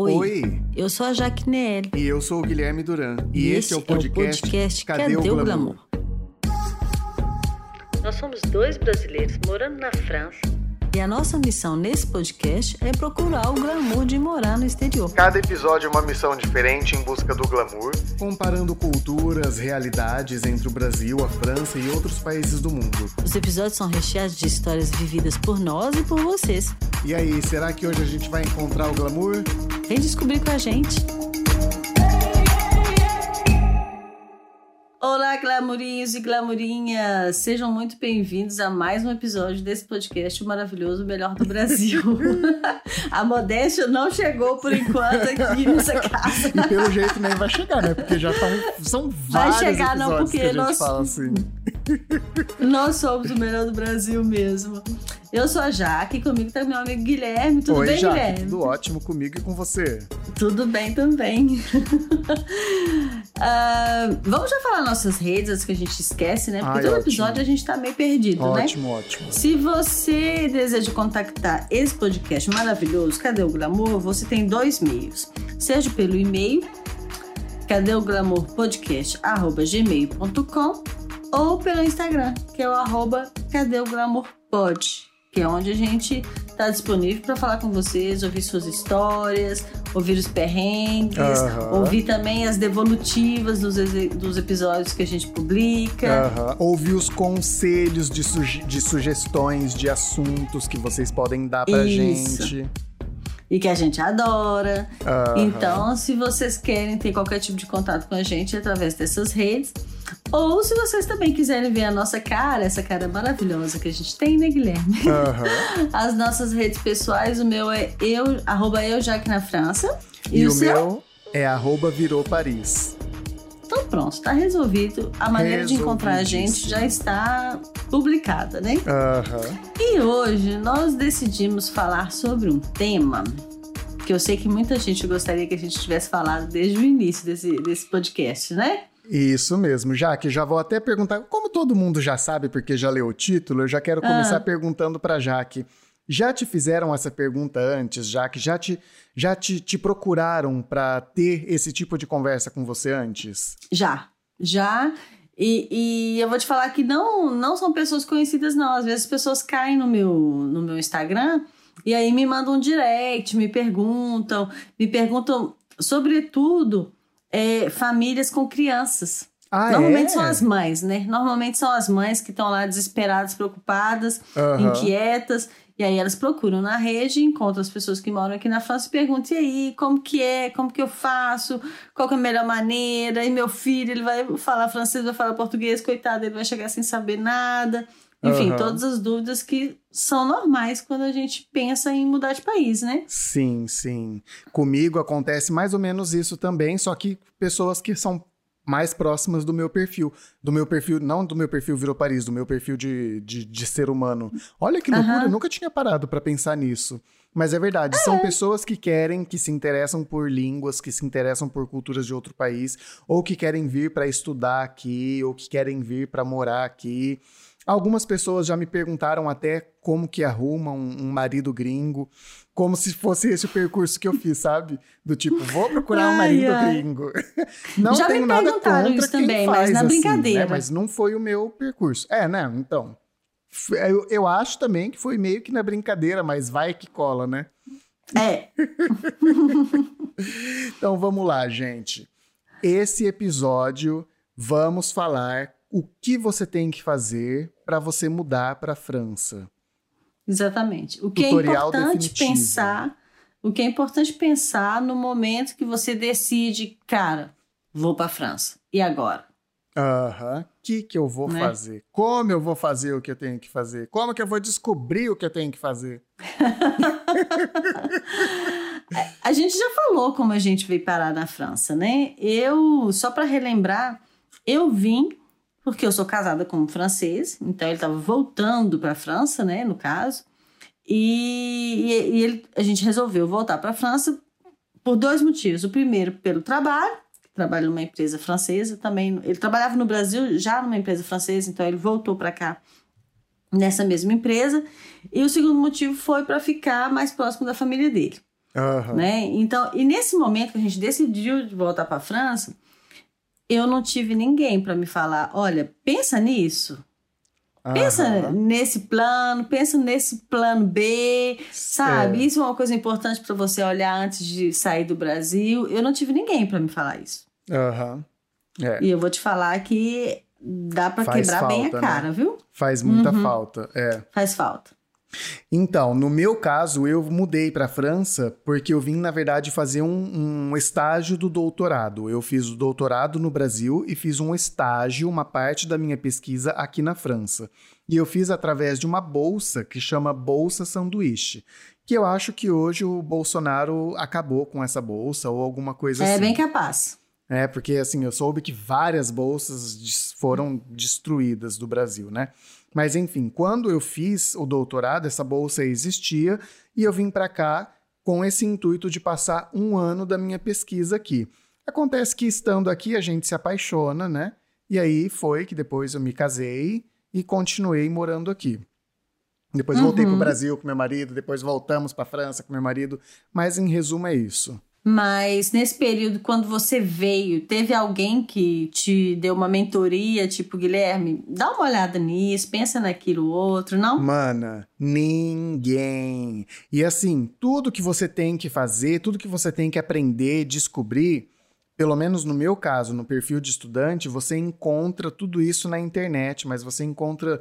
Oi. Oi. Eu sou a Jaque Nelly. E eu sou o Guilherme Duran. E, esse, é o podcast, podcast Cadê, o Glamour? Nós somos dois brasileiros morando na França. E a nossa missão nesse podcast é procurar o glamour de morar no exterior. Cada episódio é uma missão diferente em busca do glamour, comparando culturas, realidades entre o Brasil, a França e outros países do mundo. Os episódios são recheados de histórias vividas por nós e por vocês. E aí, será que hoje a gente vai encontrar o glamour? Vem descobrir com a gente. Olá, glamourinhos e glamourinhas! Sejam muito bem-vindos a mais um episódio desse podcast maravilhoso, o melhor do Brasil. a modéstia não chegou por enquanto aqui nessa casa. E pelo jeito nem vai chegar, né? Porque já tão, são vários Vai chegar, não, episódios porque que a gente nós- fala assim. Nós somos o melhor do Brasil mesmo. Eu sou a Jaque comigo tá meu amigo Guilherme. Tudo Oi, bem, Jaque, Guilherme? tudo ótimo comigo e com você. Tudo bem também. Ah, vamos já falar nossas redes, antes que a gente esquece, né? Porque Ai, todo ótimo. episódio a gente tá meio perdido, né? Ótimo, ótimo. Se você deseja contactar esse podcast maravilhoso, Cadê o Glamour? Você tem dois meios. Seja pelo e-mail, cadê o glamour podcast, arroba gmail.com ou pelo Instagram, que é o arroba cadê o glamour pod, que é onde a gente tá disponível para falar com vocês, ouvir suas histórias, ouvir os perrengues, Aham. ouvir também as devolutivas dos, dos episódios que a gente publica. Aham. Ouvir os conselhos de, suge- de sugestões de assuntos que vocês podem dar pra Isso. gente. e que a gente adora. Aham. Então, se vocês querem ter qualquer tipo de contato com a gente através dessas redes, ou se vocês também quiserem ver a nossa cara, essa cara maravilhosa que a gente tem, né, Guilherme? Aham. As nossas redes pessoais, o meu é eu, arroba eu, Jaque na França. E, o seu? meu é arroba virou Paris. Então pronto, tá resolvido. A maneira de encontrar a gente já está publicada, né? Aham. E hoje nós decidimos falar sobre um tema que eu sei que muita gente gostaria que a gente tivesse falado desde o início desse, desse podcast, né? Isso mesmo, já que já vou até perguntar, como todo mundo já sabe porque já leu o título, eu já quero começar Ah. perguntando pra Jaque. Já te fizeram essa pergunta antes, Jaque? Já te, já te, te procuraram pra ter esse tipo de conversa com você antes? Já, já. E, e eu vou te falar que não, não são pessoas conhecidas, não. Às vezes as pessoas caem no meu, no meu Instagram e aí me mandam um direct, me perguntam, me perguntam, sobretudo, é, famílias com crianças. Ah, Normalmente é? são as mães, né? Normalmente são as mães que estão lá desesperadas, preocupadas, Aham. inquietas. E aí elas procuram na rede, encontram as pessoas que moram aqui na França e perguntam: e aí, como que é? Como que eu faço? Qual que é a melhor maneira? E meu filho, ele vai falar francês, vai falar português, coitado, ele vai chegar sem saber nada. Enfim, Aham. todas as dúvidas que são normais quando a gente pensa em mudar de país, né? Sim, sim. Comigo acontece mais ou menos isso também, só que pessoas que são mais próximas do meu perfil. Do meu perfil, não do meu perfil virou Paris, do meu perfil de, de, de ser humano. Olha que loucura, Aham. eu nunca tinha parado pra pensar nisso. Mas é verdade, são pessoas que querem, que se interessam por línguas, que se interessam por culturas de outro país, ou que querem vir pra estudar aqui, ou que querem vir pra morar aqui. Algumas pessoas já me perguntaram até como que arruma um, um marido gringo, como se fosse esse o percurso que eu fiz, sabe? Do tipo, vou procurar um Ai, marido ai. gringo. Não Já me tenho nada perguntaram contra isso quem também, mas na assim, brincadeira. né? Mas não foi o meu percurso. É, né? Então, eu, eu acho também que foi meio que na brincadeira, mas vai que cola, né? É, Então vamos lá, gente. Esse episódio vamos falar o que você tem que fazer para você mudar para França. Exatamente. O que Tutorial é importante definitivo. pensar, o que é importante pensar no momento que você decide, cara, vou para França. E agora? Aham. O que que eu vou Né? fazer? Como eu vou fazer o que eu tenho que fazer? Como que eu vou descobrir o que eu tenho que fazer? A gente já falou como a gente veio parar na França, né? Eu, só para relembrar, eu vim porque eu sou casada com um francês, então ele estava voltando para a França, né, no caso. E, e- ele, a gente resolveu voltar para a França por dois motivos. O primeiro, pelo trabalho, trabalha numa empresa francesa também. Ele trabalhava no Brasil já numa empresa francesa, então ele voltou para cá nessa mesma empresa. E o segundo motivo foi para ficar mais próximo da família dele. Aham. né? Então, e nesse momento que a gente decidiu de voltar para a França, eu não tive ninguém para me falar, olha, pensa nisso. Pensa Aham. nesse plano, pensa nesse plano B, sabe? É. Isso é uma coisa importante para você olhar antes de sair do Brasil. Eu não tive ninguém para me falar isso. Aham. É, E eu vou te falar que dá para quebrar bem a falta, né? cara, viu? faz muita Uhum. falta. É. Faz falta. Então, no meu caso, eu mudei para a França porque eu vim, na verdade, fazer um, um estágio do doutorado. Eu fiz o doutorado no Brasil e fiz um estágio, uma parte da minha pesquisa aqui na França. E eu fiz através de uma bolsa que chama Bolsa Sanduíche. Que eu acho que hoje o Bolsonaro acabou com essa bolsa ou alguma coisa É assim. bem capaz. É, porque assim, eu soube que várias bolsas foram destruídas do Brasil, né? Mas enfim, quando eu fiz o doutorado, essa bolsa existia e eu vim para cá com esse intuito de passar um ano da minha pesquisa aqui. Acontece que estando aqui a gente se apaixona, né? E aí foi que depois eu me casei e continuei morando aqui. Depois voltei Uhum. para o Brasil com meu marido, depois voltamos para França com meu marido, mas em resumo é isso. Mas nesse período, quando você veio, teve alguém que te deu uma mentoria, tipo, Guilherme, dá uma olhada nisso, pensa naquilo outro, não? Mana, ninguém. E assim, tudo que você tem que fazer, tudo que você tem que aprender, descobrir, pelo menos no meu caso, no perfil de estudante, você encontra tudo isso na internet, mas você encontra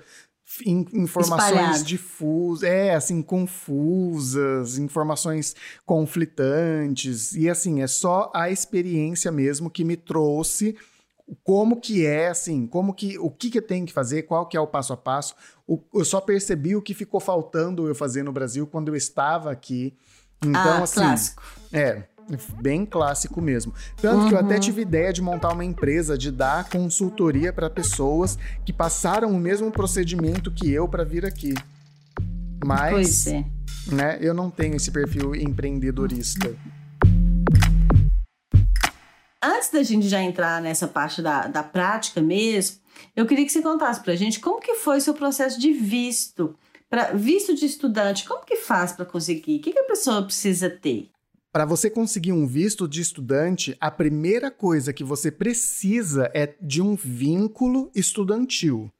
informações Espalhado. difusas, é, assim, confusas, informações conflitantes. E assim, é só a experiência mesmo que me trouxe como que é, assim, como que o que, que eu tenho que fazer, qual que é o passo a passo. O- eu só percebi o que ficou faltando eu fazer no Brasil quando eu estava aqui. Então, ah, assim, clássico. é, bem clássico mesmo. Tanto que eu até Uhum. tive ideia de montar uma empresa, de dar consultoria para pessoas que passaram o mesmo procedimento que eu para vir aqui. Mas, é. né, eu não tenho esse perfil empreendedorista. Antes da gente já entrar nessa parte da, da prática mesmo, eu queria que você contasse pra gente como que foi seu processo de visto. Pra, visto de estudante, como que faz para conseguir? O que, que a pessoa precisa ter? Para você conseguir um visto de estudante, a primeira coisa que você precisa é de um vínculo estudantil.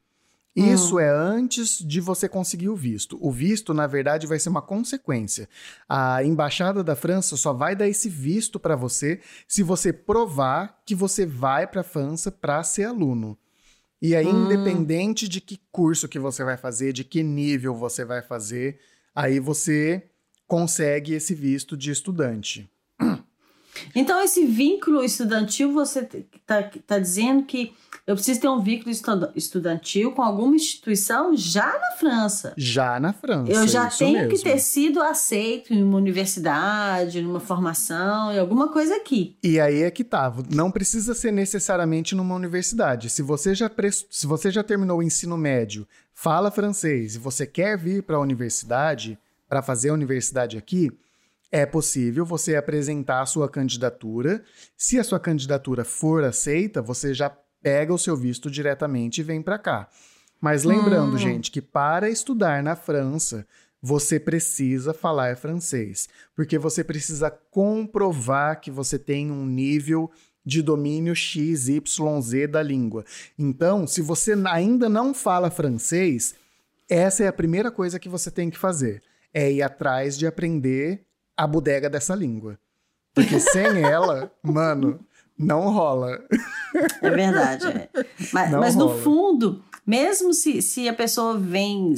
Isso é antes de você conseguir o visto. O visto, na verdade, vai ser uma consequência. A embaixada da França só vai dar esse visto para você se você provar que você vai para a França para ser aluno. E aí, Hum. independente de que curso que você vai fazer, de que nível você vai fazer, aí você consegue esse visto de estudante. Então, esse vínculo estudantil, você está tá dizendo que eu preciso ter um vínculo estu- estudantil com alguma instituição já na França. Já na França. Eu já tenho mesmo. que ter sido aceito em uma universidade, numa formação, em alguma coisa aqui. E aí é que tá. Não precisa ser necessariamente numa universidade. Se você já, pres- se você já terminou o ensino médio, fala francês e você quer vir para a universidade, para fazer a universidade aqui, é possível você apresentar a sua candidatura. Se a sua candidatura for aceita, você já pega o seu visto diretamente e vem para cá. Mas lembrando, Hum. gente, que para estudar na França, você precisa falar francês, porque você precisa comprovar que você tem um nível de domínio XYZ da língua. Então, se você ainda não fala francês, essa é a primeira coisa que você tem que fazer, é ir atrás de aprender a bodega dessa língua. Porque sem ela, mano, não rola. É verdade. é. Mas, mas no fundo, mesmo se, se a pessoa vem,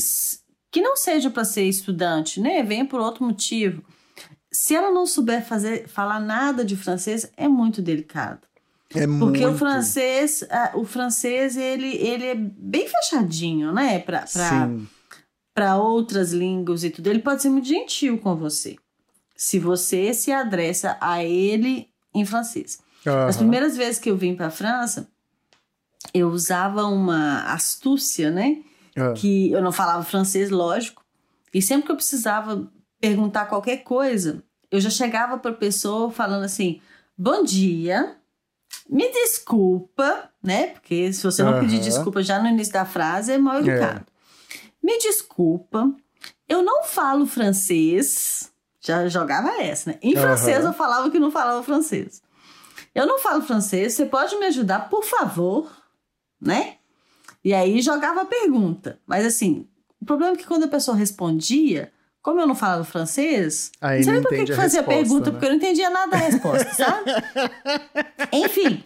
que não seja para ser estudante, né? Vem por outro motivo. Se ela não souber fazer, falar nada de francês, é muito delicado. É Porque muito. o francês, o francês, ele, ele é bem fechadinho, né? Para Sim. Para outras línguas e tudo. Ele pode ser muito gentil com você. Se você se adressa a ele em francês. As Aham. primeiras vezes que eu vim para a França, eu usava uma astúcia, né? Ah. Que eu não falava francês, lógico. E sempre que eu precisava perguntar qualquer coisa, eu já chegava para a pessoa falando assim: Bom dia, me desculpa, né? Porque se você não pedir Aham. desculpa já no início da frase, é mal educado. Me desculpa, eu não falo francês. Já jogava essa, né? Em francês Aham. eu falava que não falava francês. Eu não falo francês, você pode me ajudar, por favor, né? E aí jogava a pergunta. Mas assim, o problema é que quando a pessoa respondia, como eu não falava francês, Aí não nem por que que a fazia a resposta, pergunta, né? porque eu não entendia nada da resposta, sabe? Enfim,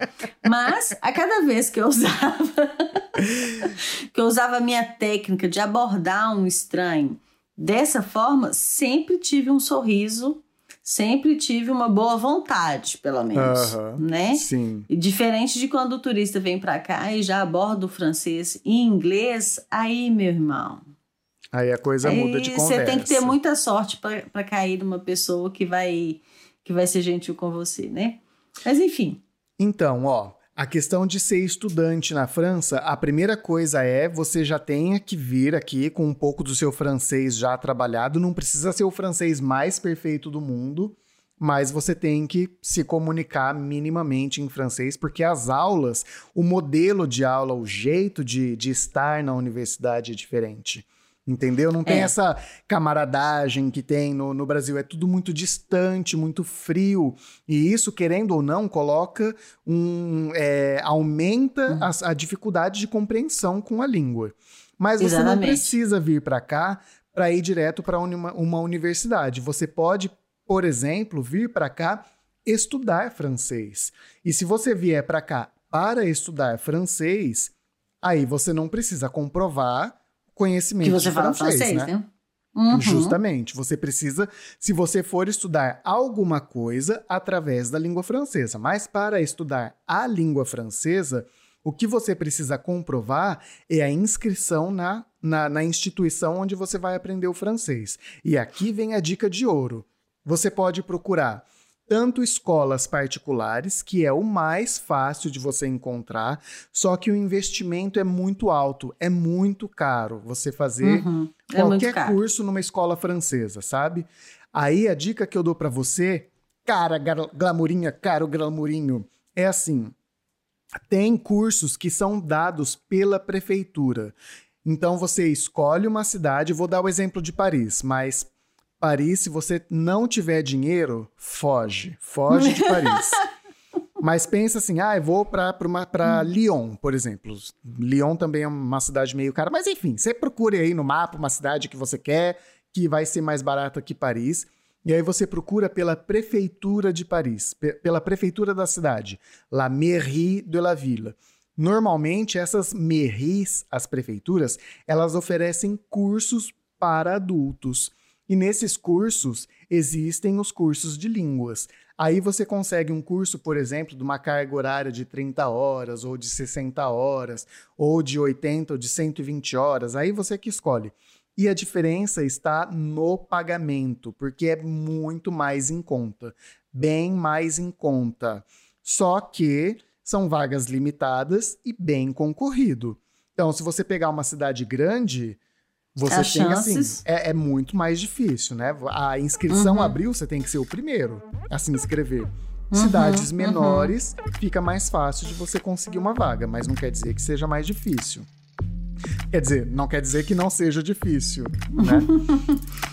mas a cada vez que eu usava que eu usava a minha técnica de abordar um estranho dessa forma, sempre tive um sorriso, sempre tive uma boa vontade, pelo menos, Aham. né? Sim. E Diferente de quando o turista vem pra cá e já aborda o francês e inglês, aí, meu irmão, Aí a coisa muda de conversa. Você tem que ter muita sorte para cair numa pessoa que vai que vai ser gentil com você, né? Mas enfim, Então, ó, a questão de ser estudante na França, a primeira coisa é você já tenha que vir aqui com um pouco do seu francês já trabalhado. Não precisa ser o francês mais perfeito do mundo, mas você tem que se comunicar minimamente em francês, porque as aulas, o modelo de aula, o jeito de, de estar na universidade é diferente. Entendeu? Não tem É. essa camaradagem que tem no, no Brasil. É tudo muito distante, muito frio. E isso, querendo ou não, coloca um. é, aumenta a, a dificuldade de compreensão com a língua. Mas você não Exatamente. precisa vir para cá para ir direto para uma, uma universidade. Você pode, por exemplo, vir para cá estudar francês. E se você vier para cá para estudar francês, aí você não precisa comprovar conhecimento que você fala francês, francês, né? né? Uhum. Justamente, você precisa, se você for estudar alguma coisa através da língua francesa, mas para estudar a língua francesa, o que você precisa comprovar é a inscrição na, na, na instituição onde você vai aprender o francês. E aqui vem a dica de ouro. Você pode procurar tanto escolas particulares, que é o mais fácil de você encontrar, só que o investimento é muito alto, é muito caro você fazer Uhum. É qualquer curso numa escola francesa, sabe? Aí a dica que eu dou pra você, cara, glamourinha, caro glamourinho, é assim: tem cursos que são dados pela prefeitura. Então você escolhe uma cidade, vou dar o exemplo de Paris, mas Paris, se você não tiver dinheiro, foge, foge de Paris. Mas pensa assim, ah, eu vou uma- pra Lyon, por exemplo. Lyon também é uma cidade meio cara, mas enfim, você procure aí no mapa uma cidade que você quer, que vai ser mais barata que Paris. E aí você procura pela prefeitura de Paris, pe- pela prefeitura da cidade, la mairie de la ville. Normalmente essas mairies, as prefeituras, elas oferecem cursos para adultos. E nesses cursos existem os cursos de línguas. Aí você consegue um curso, por exemplo, de uma carga horária de 30 horas, ou de 60 horas, ou de 80 ou de 120 horas. Aí você que escolhe. E a diferença está no pagamento, porque é muito mais em conta. Bem mais em conta. Só que são vagas limitadas e bem concorrido. Então, se você pegar uma cidade grande, você As tem assim. chances- É, é muito mais difícil, né? A inscrição Uhum. abriu, você tem que ser o primeiro a se inscrever. Uhum, Cidades uhum. menores fica mais fácil de você conseguir uma vaga, mas não quer dizer que seja mais difícil. Quer dizer, não quer dizer que não seja difícil, né?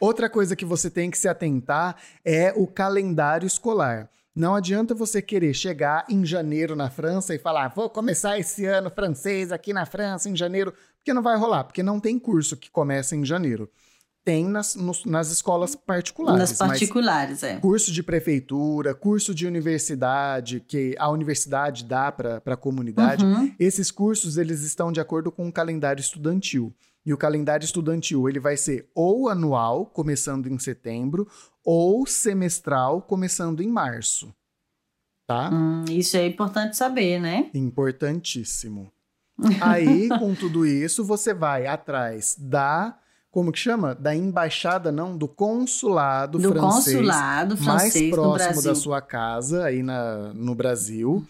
Outra coisa que você tem que se atentar é o calendário escolar. Não adianta você querer chegar em janeiro na França e falar, vou começar esse ano francês aqui na França em janeiro, porque não vai rolar, porque não tem curso que começa em janeiro. Tem nas, nos- nas escolas particulares. Nas particulares, é. curso de prefeitura, curso de universidade, que a universidade dá para a comunidade, Uhum. esses cursos eles estão de acordo com o calendário estudantil. E o calendário estudantil ele vai ser ou anual, começando em setembro, ou semestral, começando em março. Tá? Hum, isso é importante saber, né? Importantíssimo. Aí, com tudo isso, você vai atrás da. Como que chama? Da embaixada, não, do consulado Do francês consulado mais francês no próximo da sua casa, aí na, no Brasil.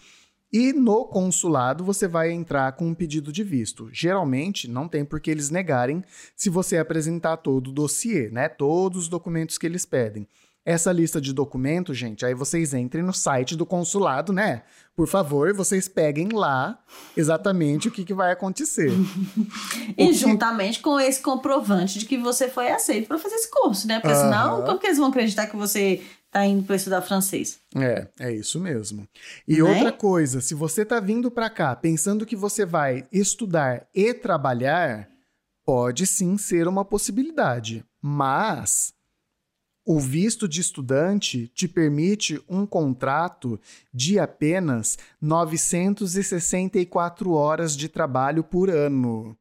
E no consulado você vai entrar com um pedido de visto. Geralmente não tem por que eles negarem se você apresentar todo o dossiê, né? Todos os documentos que eles pedem. Essa lista de documentos, gente, aí vocês entrem no site do consulado, né? Por favor, vocês peguem lá exatamente o que, que vai acontecer. e que... juntamente com esse comprovante de que você foi aceito para fazer esse curso, né? Porque senão, como que eles vão acreditar que você tá indo para estudar francês? É, é isso mesmo. E Né? outra coisa, se você tá vindo para cá pensando que você vai estudar e trabalhar, pode sim ser uma possibilidade, mas o visto de estudante te permite um contrato de apenas 964 horas de trabalho por ano.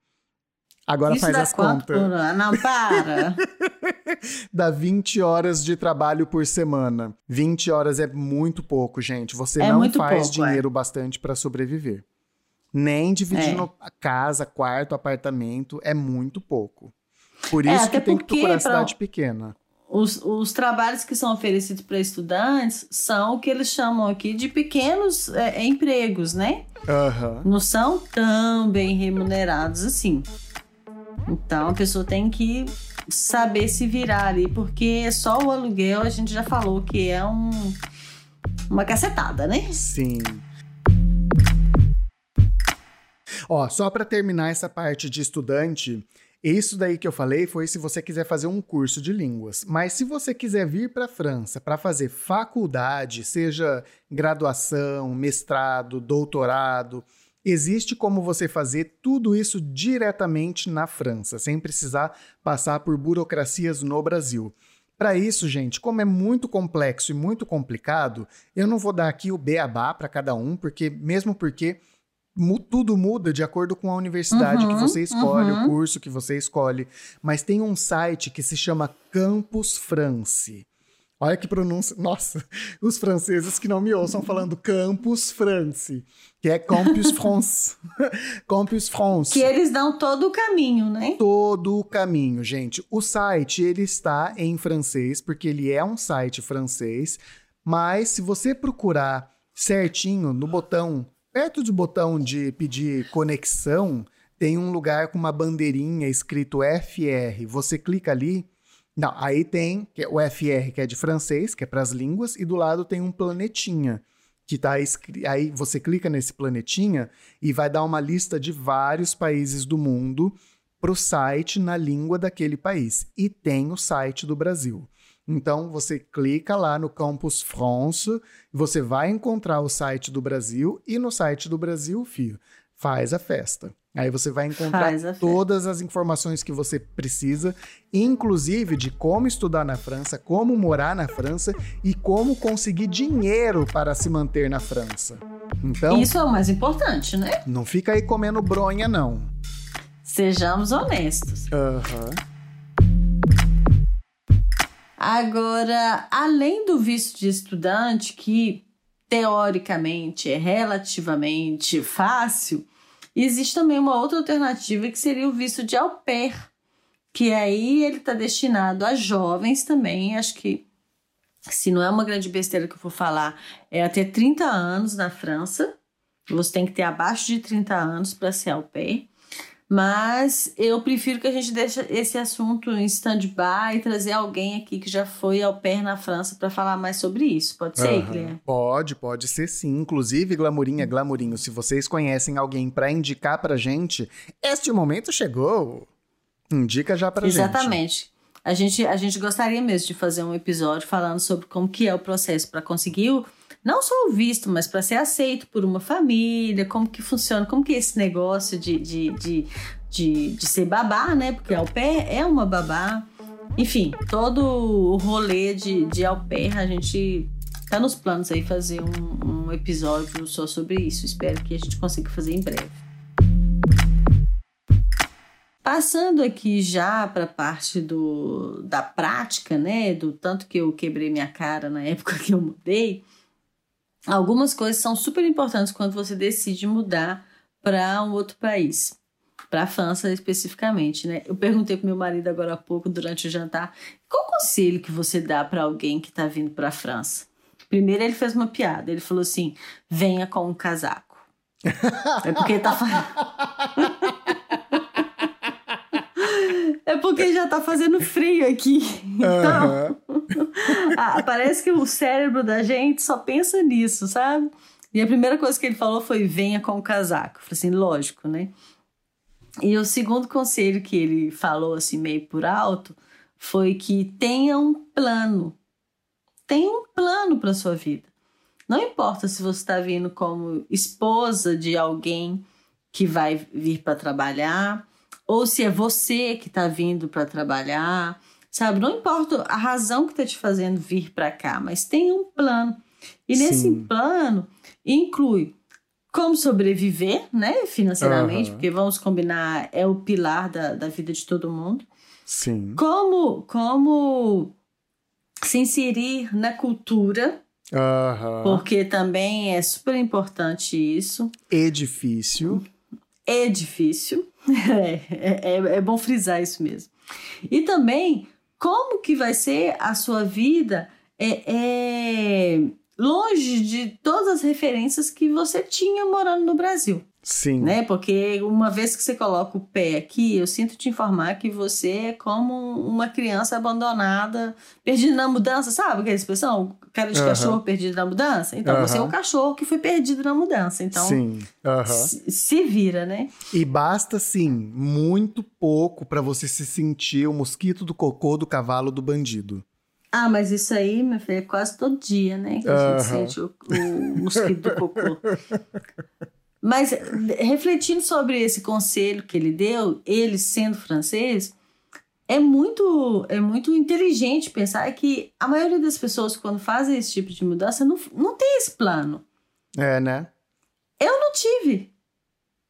Agora Isso faz dá as quanto contas. por ano? Não, para. Dá 20 horas de trabalho por semana. 20 horas é muito pouco, gente. Você É não muito faz pouco, é. dinheiro bastante para sobreviver. Nem dividindo a casa, quarto, apartamento, é muito pouco. Por É, isso até que tem que procurar pra- cidade pequena. Os, os trabalhos que são oferecidos para estudantes são o que eles chamam aqui de pequenos é, empregos, né? Aham. Não são tão bem remunerados assim. Então a pessoa tem que saber se virar ali, porque só o aluguel a gente já falou que é um, uma cacetada, né? Sim. Ó, só para terminar essa parte de estudante, isso daí que eu falei foi se você quiser fazer um curso de línguas. Mas se você quiser vir para a França para fazer faculdade, seja graduação, mestrado, doutorado, existe como você fazer tudo isso diretamente na França, sem precisar passar por burocracias no Brasil. Para isso, gente, como é muito complexo e muito complicado, eu não vou dar aqui o beabá para cada um, porque mesmo porque tudo muda de acordo com a universidade Uhum, que você escolhe, uhum. o curso que você escolhe. Mas tem um site que se chama Campus France. Olha que pronúncia. Nossa, os franceses que não me ouçam falando Campus France, que é Campus France. Campus France Que eles dão todo o caminho, né? todo o caminho, gente. O site ele está em francês porque ele é um site francês, mas se você procurar certinho no botão, perto do botão de pedir conexão, tem um lugar com uma bandeirinha escrito FR. Você clica ali, não, aí tem é o FR que é de francês, que é para as línguas, e do lado tem um planetinha que tá aí você clica nesse planetinha e vai dar uma lista de vários países do mundo para o site na língua daquele país. E tem o site do Brasil. Então você clica lá no Campus France, você vai encontrar o site do Brasil e no site do Brasil, fio, faz a festa. Aí você vai encontrar todas as informações que você precisa, inclusive de como estudar na França, como morar na França e como conseguir dinheiro para se manter na França. Então, Isso é o mais importante, né? não fica aí comendo bronha, não. Sejamos honestos. Aham. Agora, além do visto de estudante, que teoricamente é relativamente fácil, existe também uma outra alternativa que seria o visto de au pair, que aí ele está destinado a jovens também, acho que se não é uma grande besteira que eu for falar, é até 30 anos na França. Você tem que ter abaixo de 30 anos para ser au pair. Mas eu prefiro que a gente deixe esse assunto em stand-by e trazer alguém aqui que já foi ao pé na França para falar mais sobre isso. Pode ser, Aham. Guilherme? Pode, pode ser sim. Inclusive, Glamourinha, Glamourinho, se vocês conhecem alguém pra indicar pra gente, este momento chegou. Indica já pra gente. Exatamente. A gente, a gente gostaria mesmo de fazer um episódio falando sobre como que é o processo para conseguir o, não só o visto, mas para ser aceito por uma família, como que funciona, como que é esse negócio de, de, de, de, de ser babá, né? Porque au pair é uma babá. Enfim, todo o rolê de, de au a gente tá nos planos aí fazer um, um episódio só sobre isso. Espero que a gente consiga fazer em breve. Passando aqui já para a parte do, da prática, né? Do tanto que eu quebrei minha cara na época que eu mudei, algumas coisas são super importantes quando você decide mudar para um outro país, para a França especificamente, né? Eu perguntei pro meu marido agora há pouco durante o jantar, qual conselho que você dá para alguém que está vindo para a França? Primeiro ele fez uma piada, ele falou assim: venha com um casaco. é porque tá falando. É porque já tá fazendo frio aqui. Então, ah, parece que o cérebro da gente só pensa nisso, sabe? E a primeira coisa que ele falou foi: venha com o casaco. Eu falei assim, lógico, né? E o segundo conselho que ele falou, assim, meio por alto, foi que tenha um plano. Tenha um plano para sua vida. Não importa se você está vindo como esposa de alguém que vai vir para trabalhar, ou se é você que está vindo para trabalhar, sabe? Não importa a razão que está te fazendo vir para cá, mas tenha um plano. E nesse Sim. plano inclui como sobreviver, né, financeiramente, uhum. porque vamos combinar, é o pilar da, da vida de todo mundo. Sim. Como, como se inserir na cultura, uhum. porque também é super importante isso. É difícil. É difícil. É, é, é bom frisar isso mesmo. E também, como que vai ser a sua vida é, é longe de todas as referências que você tinha morando no Brasil. Sim. Né? Porque uma vez que você coloca o pé aqui, eu sinto te informar que você é como uma criança abandonada, perdida na mudança, sabe aquela expressão? Cara de uhum. cachorro perdido na mudança? Então, uhum. você é um cachorro que foi perdido na mudança. Então, Sim. Uhum. se, se vira, né? E basta, sim, muito pouco para você se sentir o mosquito do cocô do cavalo do bandido. Ah, mas isso aí, meu filho, é quase todo dia, né? Que a gente sente o, o mosquito do cocô. Mas refletindo sobre esse conselho que ele deu, ele sendo francês, é muito, é muito inteligente pensar que a maioria das pessoas, quando fazem esse tipo de mudança, não, não tem esse plano. É, né? Eu não tive.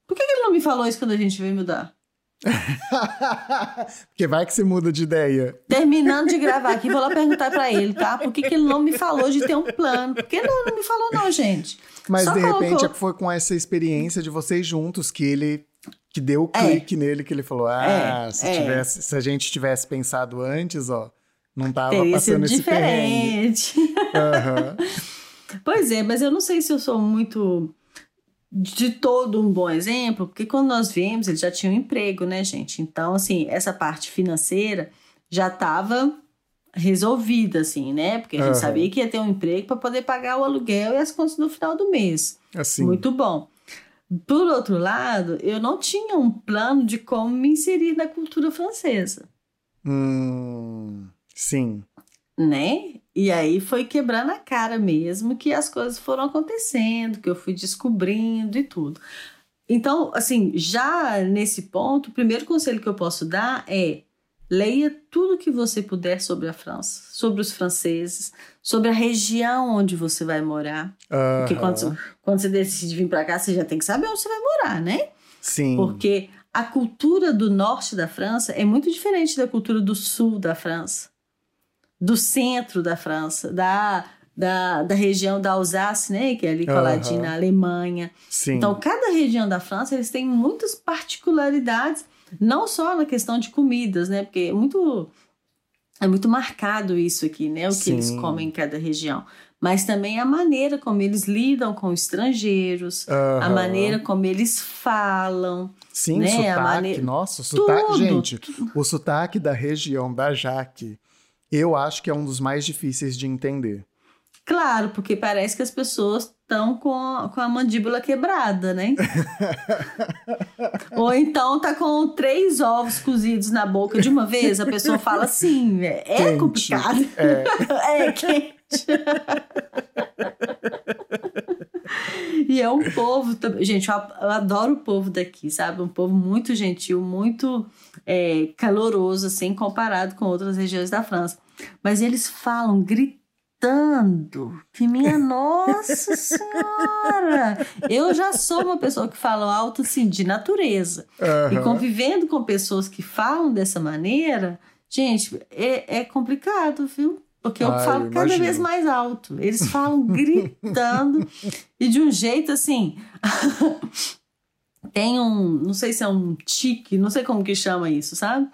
Por que, que ele não me falou isso quando a gente veio mudar? Porque vai que você muda de ideia. Terminando de gravar aqui, vou lá perguntar para ele, tá? Por que, que ele não me falou de ter um plano? Por que não, não me falou, não, gente? Mas Só de colocou... repente foi com essa experiência de vocês juntos que ele que deu o é. clique é. nele, que ele falou: Ah, é. se, é. tivesse, se a gente tivesse pensado antes, ó, não tava Teria passando esse diferente. uhum. Pois é, mas eu não sei se eu sou muito de todo um bom exemplo, porque quando nós viemos, ele já tinha um emprego, né, gente? Então, assim, essa parte financeira já estava resolvida, assim, né? Porque a gente uhum. sabia que ia ter um emprego para poder pagar o aluguel e as contas no final do mês. Assim. Muito bom. Por outro lado, eu não tinha um plano de como me inserir na cultura francesa. Hum, sim. Né? E aí foi quebrando a cara mesmo que as coisas foram acontecendo, que eu fui descobrindo e tudo. Então, assim, já nesse ponto, o primeiro conselho que eu posso dar é leia tudo que você puder sobre a França, sobre os franceses, sobre a região onde você vai morar. Uhum. Porque quando, quando você decide vir para cá, você já tem que saber onde você vai morar, né? Sim. Porque a cultura do norte da França é muito diferente da cultura do sul da França do centro da França, da, da, da região da Alsácia, né, que é ali coladinha uhum. na Alemanha. Sim. Então, cada região da França, eles têm muitas particularidades, não só na questão de comidas, né, porque é muito, é muito marcado isso aqui, né, o que Sim. eles comem em cada região. Mas também a maneira como eles lidam com estrangeiros, uhum. a maneira como eles falam. Sim, né? sotaque. Maneira... Nossa, o sotaque. Tudo. Gente, o sotaque da região da Jaque eu acho que é um dos mais difíceis de entender. Claro, porque parece que as pessoas estão com, a, com a mandíbula quebrada, né? Ou então tá com três ovos cozidos na boca de uma vez, a pessoa fala assim, é, é complicado. É, é quente. E é um povo, gente, eu adoro o povo daqui, sabe? Um povo muito gentil, muito é, caloroso, assim, comparado com outras regiões da França. Mas eles falam gritando, que minha nossa senhora! Eu já sou uma pessoa que fala alto, assim, de natureza. Uhum. E convivendo com pessoas que falam dessa maneira, gente, é, é complicado, viu? Porque eu ah, falo eu cada vez mais alto. Eles falam gritando e de um jeito assim. tem um, não sei se é um tique, não sei como que chama isso, sabe?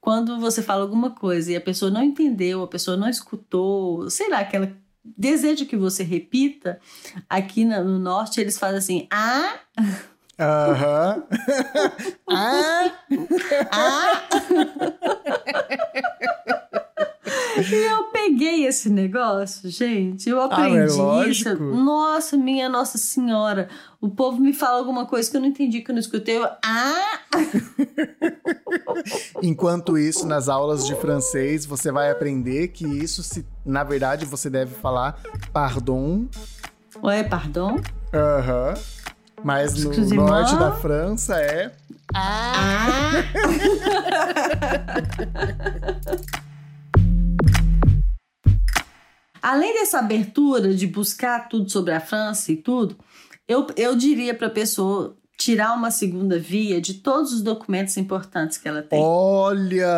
Quando você fala alguma coisa e a pessoa não entendeu, a pessoa não escutou, sei lá, aquela deseja que você repita, aqui no norte eles fazem assim, ah, Aham. ah! Ah! E eu peguei esse negócio, gente. Eu aprendi é isso. Nossa, minha Nossa Senhora. O povo me fala alguma coisa que eu não entendi, que eu não escutei. Eu, ah! Enquanto isso, nas aulas de francês, você vai aprender que isso, se, na verdade, você deve falar pardon. Ué, pardon? Aham. Mas no Excusez-moi. norte da França é. Ah! Além dessa abertura de buscar tudo sobre a França e tudo, eu, eu diria para a pessoa tirar uma segunda via de todos os documentos importantes que ela tem. Olha!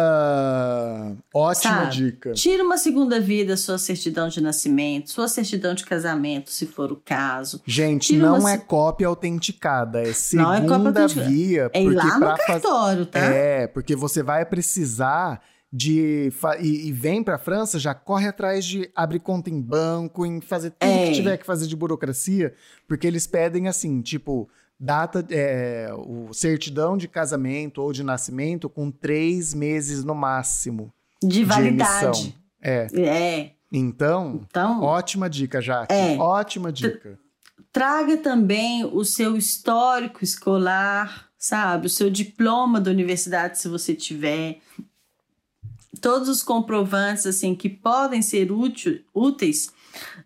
Ótima Sabe? dica. Tira uma segunda via da sua certidão de nascimento, sua certidão de casamento, se for o caso. Gente, Tira não uma é cópia autenticada, é Não é cópia segunda via. É ir lá no pra faz- cartório, tá? É, porque você vai precisar de. E, e vem pra França, já corre atrás de abrir conta em banco, em fazer tudo É. que tiver que fazer de burocracia, porque eles pedem assim, tipo. Data, é, o certidão de casamento ou de nascimento com três meses no máximo De de validade. emissão. É, É. então, Então, ótima dica, Jaque. É. Ótima dica. traga também o seu histórico escolar, sabe? O seu diploma da universidade, se você tiver. Todos os comprovantes, assim, que podem ser útil- úteis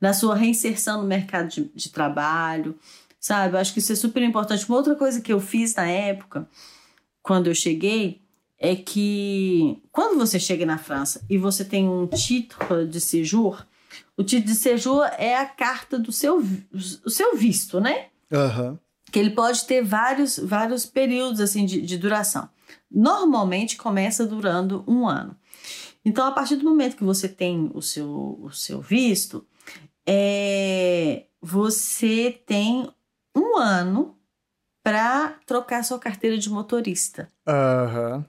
na sua reinserção no mercado de, de trabalho, sabe? Eu acho que isso é super importante. Uma outra coisa que eu fiz na época, quando eu cheguei, é que quando você chega na França e você tem um título de séjour, o título de séjour é a carta do seu, o seu visto, né? Aham. Que ele pode ter vários, vários períodos assim de, de duração. Normalmente começa durando um ano. Então, a partir do momento que você tem o seu, o seu visto, é, você tem um ano para trocar sua carteira de motorista. Aham.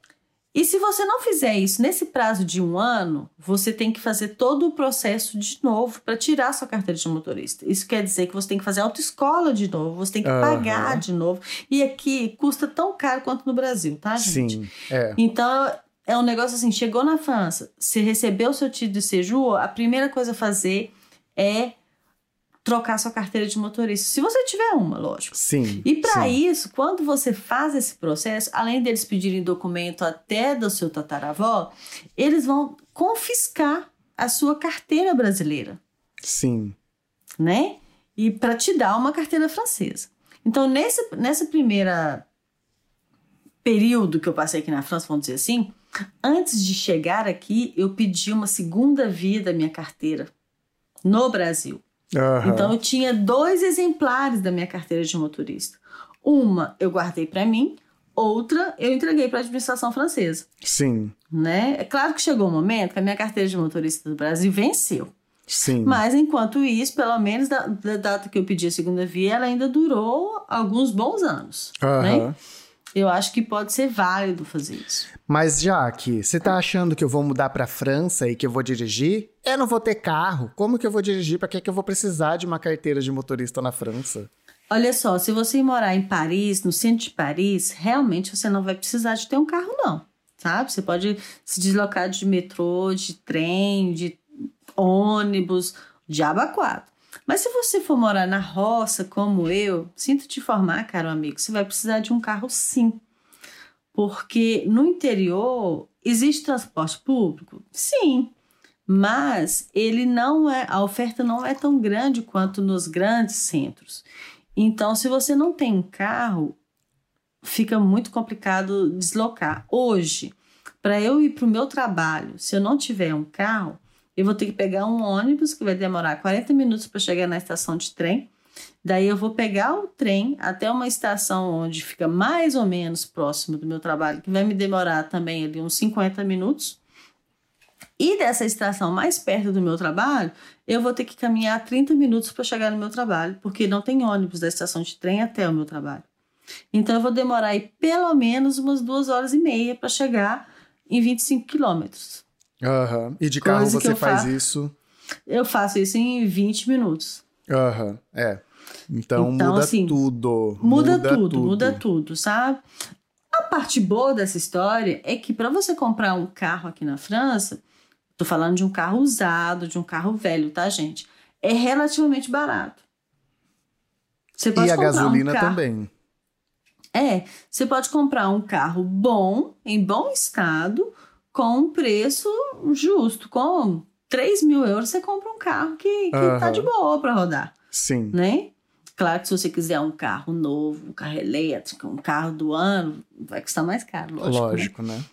E se você não fizer isso nesse prazo de um ano, você tem que fazer todo o processo de novo para tirar sua carteira de motorista. Isso quer dizer que você tem que fazer autoescola de novo, você tem que Aham. pagar de novo. E aqui custa tão caro quanto no Brasil, tá, gente? Sim, é. Então é um negócio assim: chegou na França, você recebeu o seu título de séjour, a primeira coisa a fazer é trocar sua carteira de motorista. Se você tiver uma, lógico. Sim. E para isso, quando você faz esse processo, além deles pedirem documento até do seu tataravó, eles vão confiscar a sua carteira brasileira, Sim. né? E para te dar uma carteira francesa. Então, nesse, nessa primeira período que eu passei aqui na França, vamos dizer assim, antes de chegar aqui, eu pedi uma segunda via da minha carteira no Brasil. Aham. Então eu tinha dois exemplares da minha carteira de motorista. Uma eu guardei para mim, outra eu entreguei para a administração francesa, Sim. né? É claro que chegou um momento que a minha carteira de motorista do Brasil venceu. Sim. Mas enquanto isso, pelo menos da, da data que eu pedi a segunda via, ela ainda durou alguns bons anos, né? Aham. Eu acho que pode ser válido fazer isso. Mas, Jaque, você tá achando que eu vou mudar pra França e que eu vou dirigir? Eu não vou ter carro. Como que eu vou dirigir? Pra que, que eu vou precisar de uma carteira de motorista na França? Olha só, se você morar em Paris, no centro de Paris, realmente você não vai precisar de ter um carro, não. Sabe? Você pode se deslocar de metrô, de trem, de ônibus, de quatro. Mas se você for morar na roça, como eu, sinto te informar, caro amigo, você vai precisar de um carro sim. Porque no interior existe transporte público? Sim. Mas ele não é, a oferta não é tão grande quanto nos grandes centros. Então, se você não tem um carro, fica muito complicado deslocar. Hoje, para eu ir para o meu trabalho, se eu não tiver um carro, eu vou ter que pegar um ônibus que vai demorar 40 minutos para chegar na estação de trem. Daí eu vou pegar o trem até uma estação onde fica mais ou menos próximo do meu trabalho, que vai me demorar também ali uns 50 minutos. E dessa estação mais perto do meu trabalho, eu vou ter que caminhar 30 minutos para chegar no meu trabalho, porque não tem ônibus da estação de trem até o meu trabalho. Então eu vou demorar aí pelo menos umas duas horas e meia para chegar em 25 quilômetros. Aham. E de carro Coisa você faz isso? Eu faço isso em 20 minutos. Aham. É. Então, Então, muda assim, tudo. Muda, tudo, muda tudo, sabe? A parte boa dessa história é que para você comprar um carro aqui na França, tô falando de um carro usado, de um carro velho, tá, gente? É relativamente barato. Você pode E a comprar um gasolina carro- também. É, você pode comprar um carro bom, em bom estado, com um preço justo. Com 3 mil euros, você compra um carro que, que tá de boa para rodar Sim. né? Claro que se você quiser um carro novo, um carro elétrico, um carro do ano, vai custar mais caro, lógico. né? Lógico, né?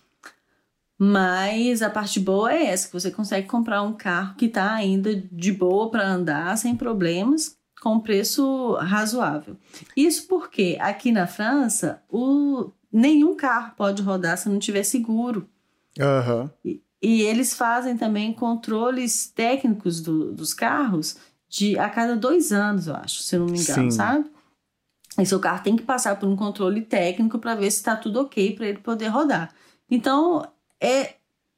Mas a parte boa é essa, que você consegue comprar um carro que tá ainda de boa para andar, sem problemas, com preço razoável. Isso porque aqui na França, o... nenhum carro pode rodar se não tiver seguro. Aham. E, e eles fazem também controles técnicos do- dos carros de a cada dois anos, eu acho, se não me engano, Sim. sabe? E seu carro tem que passar por um controle técnico para ver se está tudo ok para ele poder rodar. Então é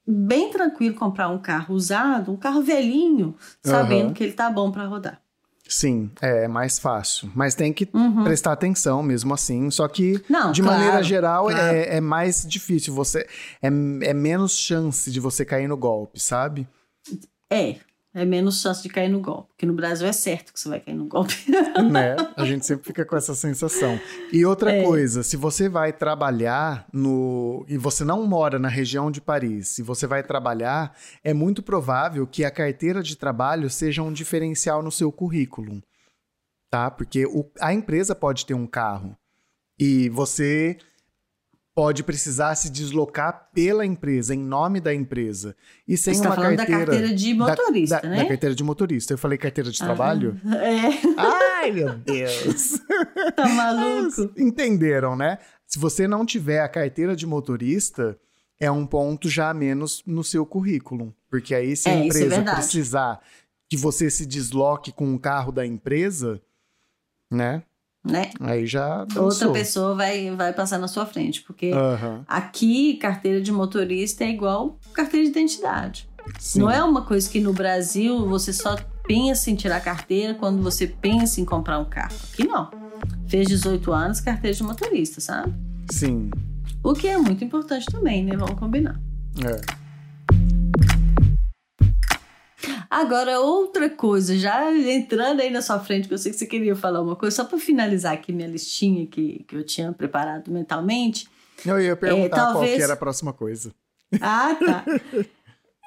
bem tranquilo comprar um carro usado, um carro velhinho, sabendo Aham. que ele tá bom para rodar. Sim, é mais fácil. Mas tem que Uhum. prestar atenção mesmo assim. Só que, Não, de claro, maneira geral, claro. é, é mais difícil. Você é, é menos chance de você cair no golpe, sabe? É, é menos chance de cair no golpe, porque no Brasil é certo que você vai cair no golpe. né? A gente sempre fica com essa sensação. E outra É. coisa, se você vai trabalhar no e você não mora na região de Paris, se você vai trabalhar, é muito provável que a carteira de trabalho seja um diferencial no seu currículo, tá? Porque o- a empresa pode ter um carro e você pode precisar se deslocar pela empresa, em nome da empresa. E sem Você uma tá falando carteira da carteira de da- motorista, da, né? Da carteira de motorista. Eu falei carteira de trabalho? É, Ai, meu Deus. tá maluco? Entenderam, né? Se você não tiver a carteira de motorista, é um ponto já a menos no seu currículo. Porque aí, se a É, é empresa verdade. precisar que você se desloque com o carro da empresa, né? Né? Aí já dançou. Outra pessoa vai, vai passar na sua frente, porque Aham, aqui carteira de motorista é igual carteira de identidade. sim. Não é uma coisa que no Brasil você só pensa em tirar carteira quando você pensa em comprar um carro. Aqui não. Fez 18 anos, carteira de motorista, sabe? Sim. O que é muito importante também, né? Vamos combinar. É. Agora, outra coisa, já entrando aí na sua frente, que eu sei que você queria falar uma coisa, só para finalizar aqui minha listinha que, que eu tinha preparado mentalmente. Eu ia perguntar qual talvez- que era a próxima coisa. Ah, tá.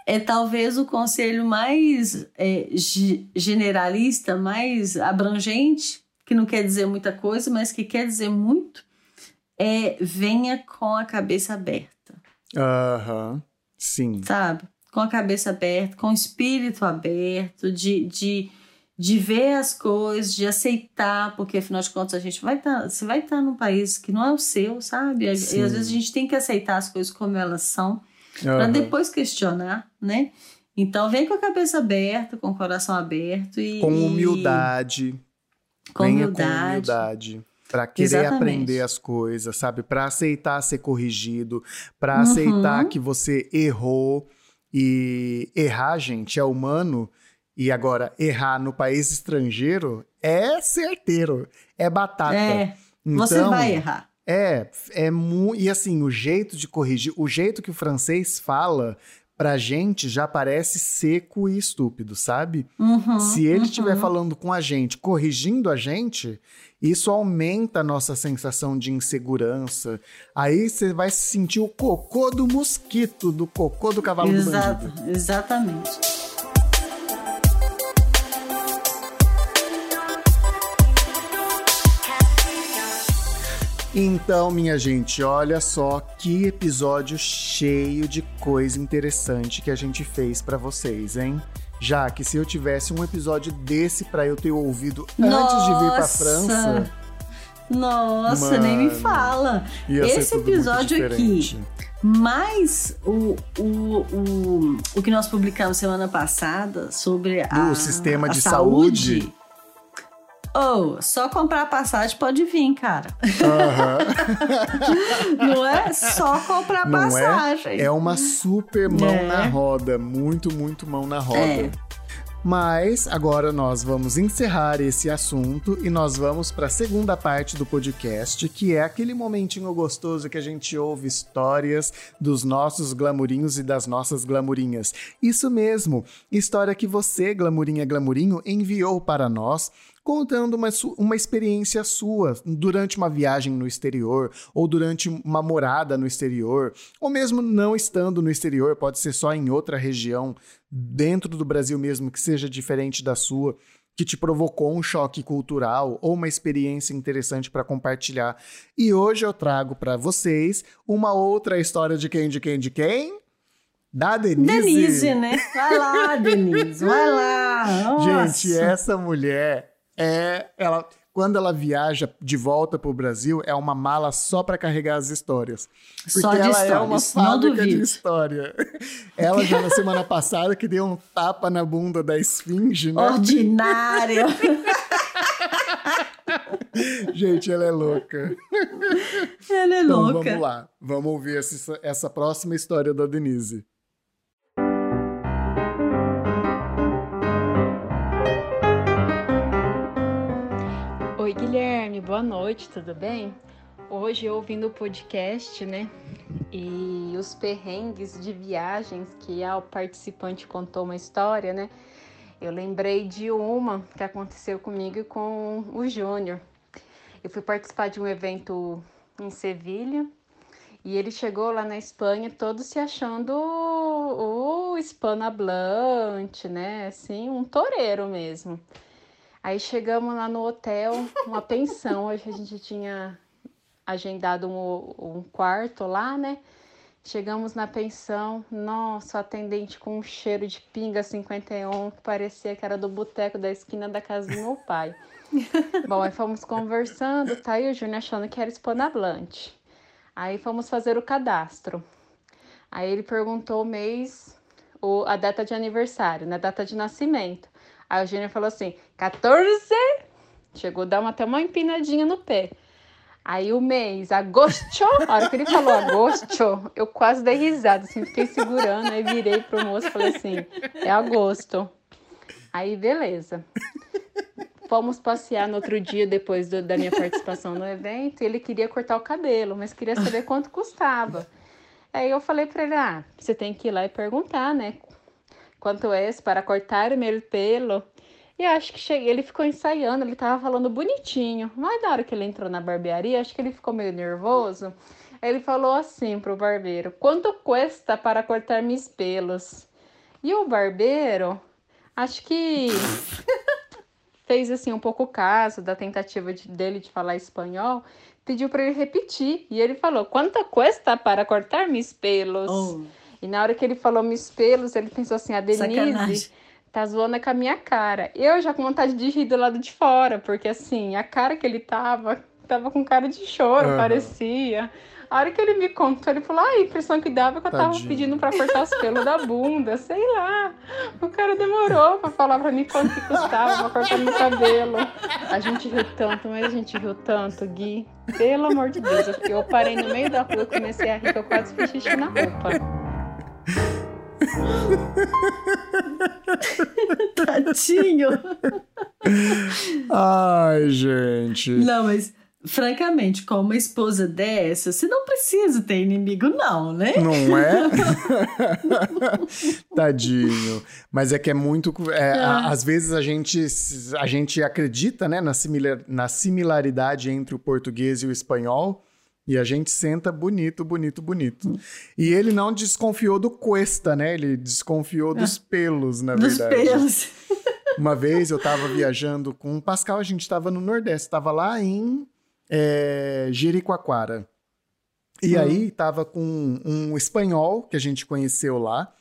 É talvez o conselho mais é, ge- generalista, mais abrangente, que não quer dizer muita coisa, mas que quer dizer muito, é venha com a cabeça aberta, Aham. Sim. sabe? Com a cabeça aberta, com o espírito aberto, de, de, de ver as coisas, de aceitar, porque afinal de contas a gente vai estar, você vai estar num país que não é o seu, sabe? E às Sim. vezes a gente tem que aceitar as coisas como elas são para Aham. depois questionar, né? Então vem com a cabeça aberta, com o coração aberto e Com e- humildade. com humildade. com humildade. Pra querer Exatamente. aprender as coisas, sabe? Pra aceitar ser corrigido, pra Uhum. aceitar que você errou. E errar, gente, é humano. E agora, errar no país estrangeiro é certeiro. É batata. É, então, você vai errar. É, é muito. E assim, o jeito de corrigir, o jeito que o francês fala pra gente já parece seco e estúpido, sabe? Uhum, Se ele uhum. estiver falando com a gente, corrigindo a gente, isso aumenta a nossa sensação de insegurança. Aí você vai sentir o cocô do mosquito, do cocô do cavalo do Exato, bandido. exatamente. Então, minha gente, olha só que episódio cheio de coisa interessante que a gente fez pra vocês, hein? Já que se eu tivesse um episódio desse pra eu ter ouvido antes de vir pra Nossa! França, Nossa, nem me Mano, fala. Esse episódio aqui, mais o, o, o, o que nós publicamos semana passada sobre a, Do sistema a de saúde. Oh, só comprar passagem pode vir, cara. Aham. Não é só comprar Não é? passagem. É uma super mão É. na roda. Muito, muito mão na roda. É. Mas agora nós vamos encerrar esse assunto e nós vamos para a segunda parte do podcast, que é aquele momentinho gostoso que a gente ouve histórias dos nossos glamurinhos e das nossas glamurinhas. Isso mesmo, história que você, glamurinha glamurinho, enviou para nós contando uma, uma experiência sua durante uma viagem no exterior, ou durante uma morada no exterior, ou mesmo não estando no exterior, pode ser só em outra região dentro do Brasil mesmo que seja diferente da sua, que te provocou um choque cultural ou uma experiência interessante para compartilhar. E hoje eu trago para vocês uma outra história de quem, de quem, de quem? Da Denise. Denise, né? Vai lá, Denise, vai lá. Nossa. Gente, essa mulher é. Ela quando ela viaja de volta para o Brasil, é uma mala só para carregar as histórias. Porque só de ela histórias, é uma fábrica de história. Ela já na semana passada que deu um tapa na bunda da esfinge, né? Ordinária! Gente, ela é louca. Ela é então, louca. Vamos lá, vamos ouvir essa, essa próxima história da Denise. Guilherme, boa noite, tudo bem? Hoje eu ouvindo o podcast, né? E os perrengues de viagens que a participante contou uma história, né? Eu lembrei de uma que aconteceu comigo e com o Júnior. Eu fui participar de um evento em Sevilha e ele chegou lá na Espanha todo se achando o hispanohablante, né? Assim, um toureiro mesmo. Aí chegamos lá no hotel, uma pensão, hoje a gente tinha agendado um, um, quarto lá, né? Chegamos na pensão, nossa, atendente com um cheiro de pinga 51, que parecia que era do boteco da esquina da casa do meu pai. Bom, aí fomos conversando, tá? E o Júnior achando que era hispanohablante. Aí fomos fazer o cadastro. Aí ele perguntou o mês, o, a data de aniversário, né? data de nascimento. Aí o Júnior falou assim: 14. Chegou a dar uma, até uma empinadinha no pé. Aí o mês, agosto, a hora que ele falou agosto, eu quase dei risada, assim, fiquei segurando, aí virei pro moço e falei assim, é agosto. Aí, beleza. Fomos passear no outro dia, depois do, da minha participação no evento, e ele queria cortar o cabelo, mas queria saber quanto custava. Aí eu falei para ele, ah, você tem que ir lá e perguntar, né, quanto é para cortar o meu pelo. E acho que cheguei, ele ficou ensaiando, ele tava falando bonitinho. Mas na hora que ele entrou na barbearia, acho que ele ficou meio nervoso. Ele falou assim pro barbeiro: Quanto custa para cortar meus pelos? E o barbeiro, acho que fez assim um pouco caso da tentativa de, dele de falar espanhol, pediu para ele repetir. E ele falou: Quanto custa para cortar meus pelos? Oh. E na hora que ele falou meus pelos, ele pensou assim: a Denise Sacanagem. tá zoando com a minha cara. Eu já com vontade de rir do lado de fora, porque assim, a cara que ele tava, tava com cara de choro, uhum. parecia. A hora que ele me contou, ele falou: ah, a impressão que dava que eu tava Tadinho. pedindo pra cortar os pelos da bunda, sei lá. O cara demorou pra falar pra mim quanto que custava pra cortar meu cabelo. A gente riu tanto, mas a gente riu tanto, Gui. Pelo amor de Deus, eu parei no meio da rua, comecei a rir, que eu quase fiz xixi na roupa. Tadinho. Ai, gente. Não, mas francamente, com uma esposa dessa, você não precisa ter inimigo, não, né? Não é? Tadinho. Mas é que é muito. É, ah. Às vezes a gente, a gente acredita né, na, similar, na similaridade entre o português e o espanhol. E a gente senta bonito, bonito, bonito. E ele não desconfiou do Cuesta, né? Ele desconfiou dos ah. pelos, na dos verdade. Dos pelos. Uma vez eu tava viajando com o Pascal, a gente tava no Nordeste, tava lá em é, Jericoacoara. E hum. aí tava com um espanhol que a gente conheceu lá.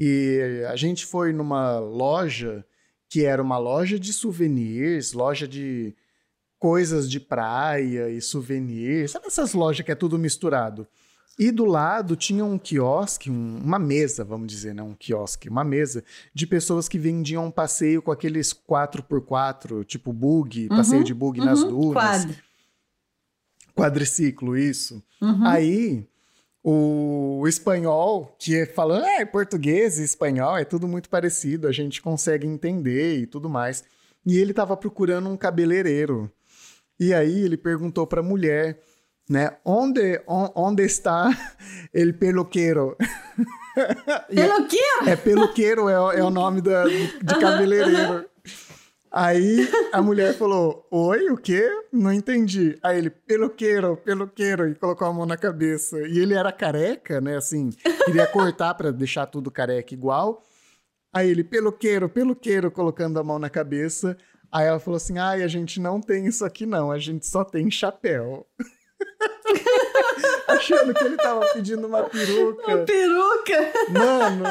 E a gente foi numa loja que era uma loja de souvenirs, loja de coisas de praia e souvenirs, sabe essas lojas que é tudo misturado. E do lado tinha um quiosque, um, uma mesa, vamos dizer, não um quiosque, uma mesa de pessoas que vendiam um passeio com aqueles 4x4, tipo bug, uhum, passeio de bug uhum, nas dunas. Quad. Quadriciclo, isso. Uhum. Aí o espanhol, que é falando, é português e espanhol, é tudo muito parecido, a gente consegue entender e tudo mais. E ele estava procurando um cabeleireiro. E aí ele perguntou para a mulher, né, onde, on, onde está ele peluqueiro? Peluqueiro? É, peluqueiro é, é o nome da, de cabeleireiro. Aí a mulher falou: Oi, o quê? Não entendi. Aí ele, peluqueiro, peluqueiro, e colocou a mão na cabeça. E ele era careca, né? Assim, queria cortar para deixar tudo careca igual. Aí ele, peluqueiro, peluqueiro, colocando a mão na cabeça. Aí ela falou assim: Ai, a gente não tem isso aqui não, a gente só tem chapéu. Achando que ele tava pedindo uma peruca. Uma peruca? Mano.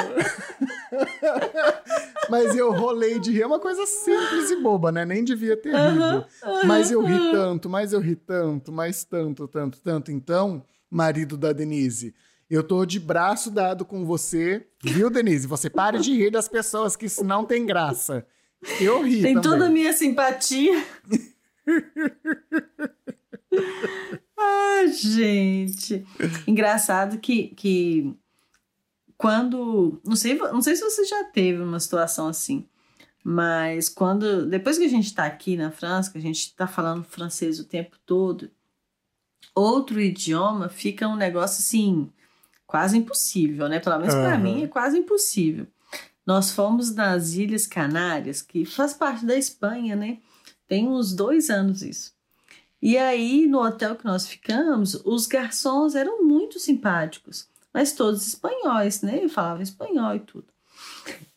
Mas eu rolei de rir. É uma coisa simples e boba, né? Nem devia ter rido. Mas eu ri tanto, mas eu ri tanto, mais tanto, tanto, tanto. Então, marido da Denise, eu tô de braço dado com você, viu, Denise? Você pare de rir das pessoas, que isso não tem graça. Eu ri Tem também. toda a minha simpatia. Ai, gente. Engraçado que, que quando. Não sei, não sei se você já teve uma situação assim, mas quando. Depois que a gente tá aqui na França, que a gente tá falando francês o tempo todo, outro idioma fica um negócio assim, quase impossível, né? Pelo menos para Aham. mim é quase impossível. Nós fomos nas Ilhas Canárias, que faz parte da Espanha, né? Tem uns dois anos isso. E aí, no hotel que nós ficamos, os garçons eram muito simpáticos, mas todos espanhóis, né? Eu falava espanhol e tudo.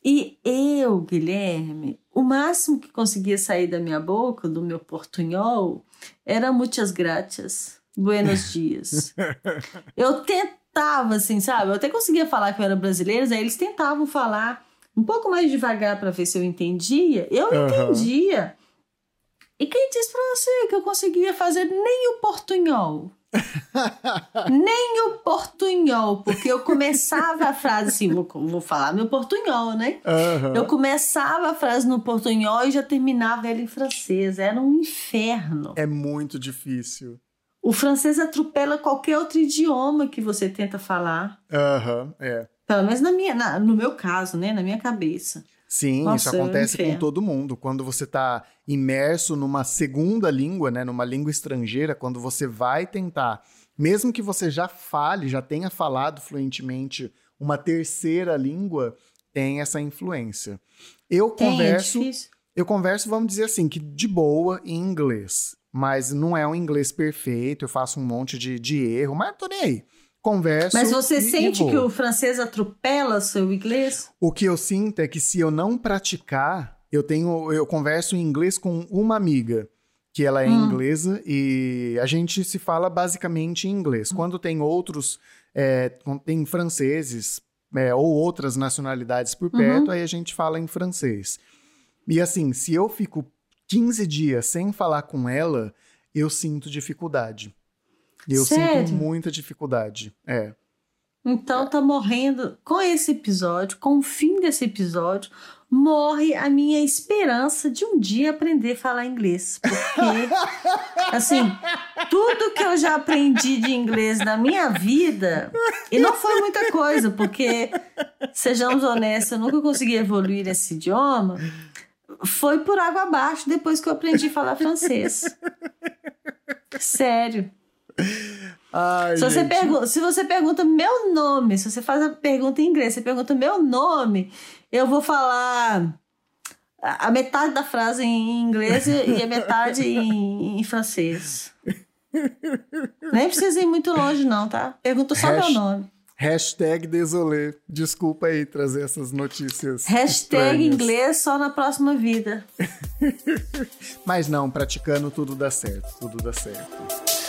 E eu, Guilherme, o máximo que conseguia sair da minha boca, do meu portunhol, era muitas gracias, buenos dias. eu tentava, assim, sabe? Eu até conseguia falar que eu era brasileira, aí eles tentavam falar um pouco mais devagar para ver se eu entendia. Eu Aham. entendia. E quem disse pra você que eu conseguia fazer nem o portunhol? nem o portunhol, porque eu começava a frase assim, vou, vou falar meu portunhol, né? Aham. Eu começava a frase no portunhol e já terminava ela em francês. Era um inferno. É muito difícil. O francês atropela qualquer outro idioma que você tenta falar. Aham, é. Pelo menos na minha, na- no meu caso, né? Na minha cabeça. Sim, Nossa, isso é acontece com todo mundo. Quando você está imerso numa segunda língua, né, numa língua estrangeira, quando você vai tentar, mesmo que você já fale, já tenha falado fluentemente uma terceira língua, tem essa influência. Eu Tem, é converso, difícil. eu converso, vamos dizer assim, que de boa em inglês, mas não é um inglês perfeito, eu faço um monte de, de erro, mas tô nem aí. Converso. Mas você e- e sente vou. que o francês atropela seu inglês? O que eu sinto é que se eu não praticar, eu tenho, eu converso em inglês com uma amiga que ela é Hum. inglesa e a gente se fala basicamente em inglês. Quando tem outros, é, tem franceses é, ou outras nacionalidades por perto, aí a gente fala em francês. E assim, se eu fico 15 dias sem falar com ela, eu sinto dificuldade. Eu Sério? sinto muita dificuldade. É. Então tá morrendo. Com esse episódio, com o fim desse episódio, morre a minha esperança de um dia aprender a falar inglês. Porque, assim, tudo que eu já aprendi de inglês na minha vida, e não foi muita coisa, porque, sejamos honestos, eu nunca consegui evoluir esse idioma, foi por água abaixo depois que eu aprendi a falar francês. Sério. Ai, Se você, gente. pergu- se você pergunta meu nome, se você faz a pergunta em inglês, você pergunta meu nome, eu vou falar a metade da frase em inglês e a metade em, em francês. Nem precisa ir muito longe, não, tá? Pergunta só Hash- meu nome. Hashtag desolé. Desculpa aí trazer essas notícias. Hashtag estranhas. inglês só na próxima vida. Mas não, praticando tudo dá certo. Tudo dá certo.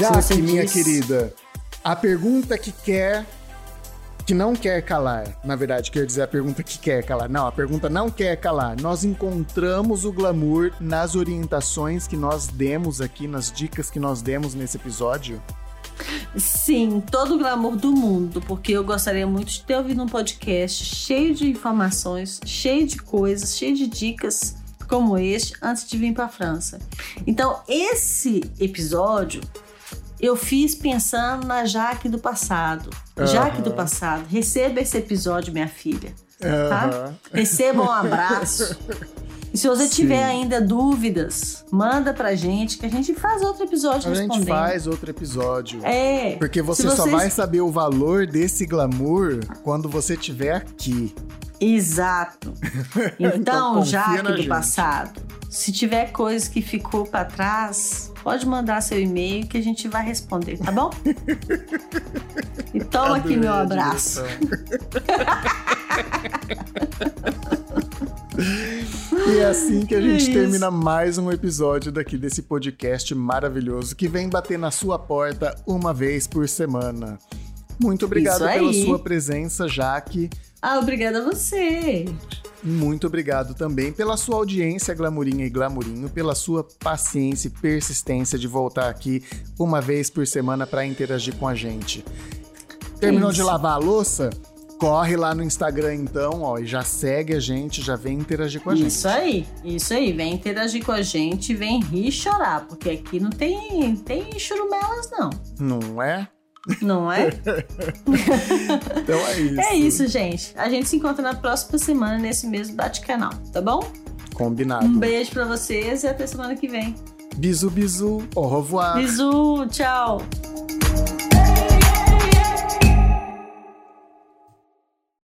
Já que, minha diz- querida, a pergunta que quer. Que não quer calar, na verdade, quer dizer a pergunta que quer calar. Não, a pergunta não quer calar. Nós encontramos o glamour nas orientações que nós demos aqui, nas dicas que nós demos nesse episódio. Sim, todo o glamour do mundo, porque eu gostaria muito de ter ouvido um podcast cheio de informações, cheio de coisas, cheio de dicas como este antes de vir para a França. Então, esse episódio eu fiz pensando na Jaque do passado. Uhum. Jaque do passado, receba esse episódio, minha filha. Tá? Uhum. Receba um abraço. E se você Sim. tiver ainda dúvidas, manda pra gente que a gente faz outro episódio a respondendo. A gente faz outro episódio. É. Porque você só vai saber o valor desse glamour quando você estiver aqui. Exato. Então, então Jaque do gente. passado, se tiver coisas que ficou para trás, pode mandar seu e-mail que a gente vai responder, tá bom? e toma aqui meu abraço. E é assim que a gente é termina mais um episódio daqui desse podcast maravilhoso que vem bater na sua porta uma vez por semana. Muito obrigado pela sua presença, Jaque. Ah, obrigada a você. Muito obrigado também pela sua audiência, Glamurinha e Glamurinho, pela sua paciência e persistência de voltar aqui uma vez por semana para interagir com a gente. Terminou de lavar a louça? Corre lá no Instagram então, ó, e já segue a gente, já vem interagir com a isso gente. Isso aí, isso aí, vem interagir com a gente, vem rir e chorar, porque aqui não tem, tem churumelas não. Não é? Não é? então é isso. É isso, gente. A gente se encontra na próxima semana nesse mesmo bate-canal, tá bom? Combinado. Um beijo para vocês e até semana que vem. Bisu, bisu. Au revoir. Bisu, tchau.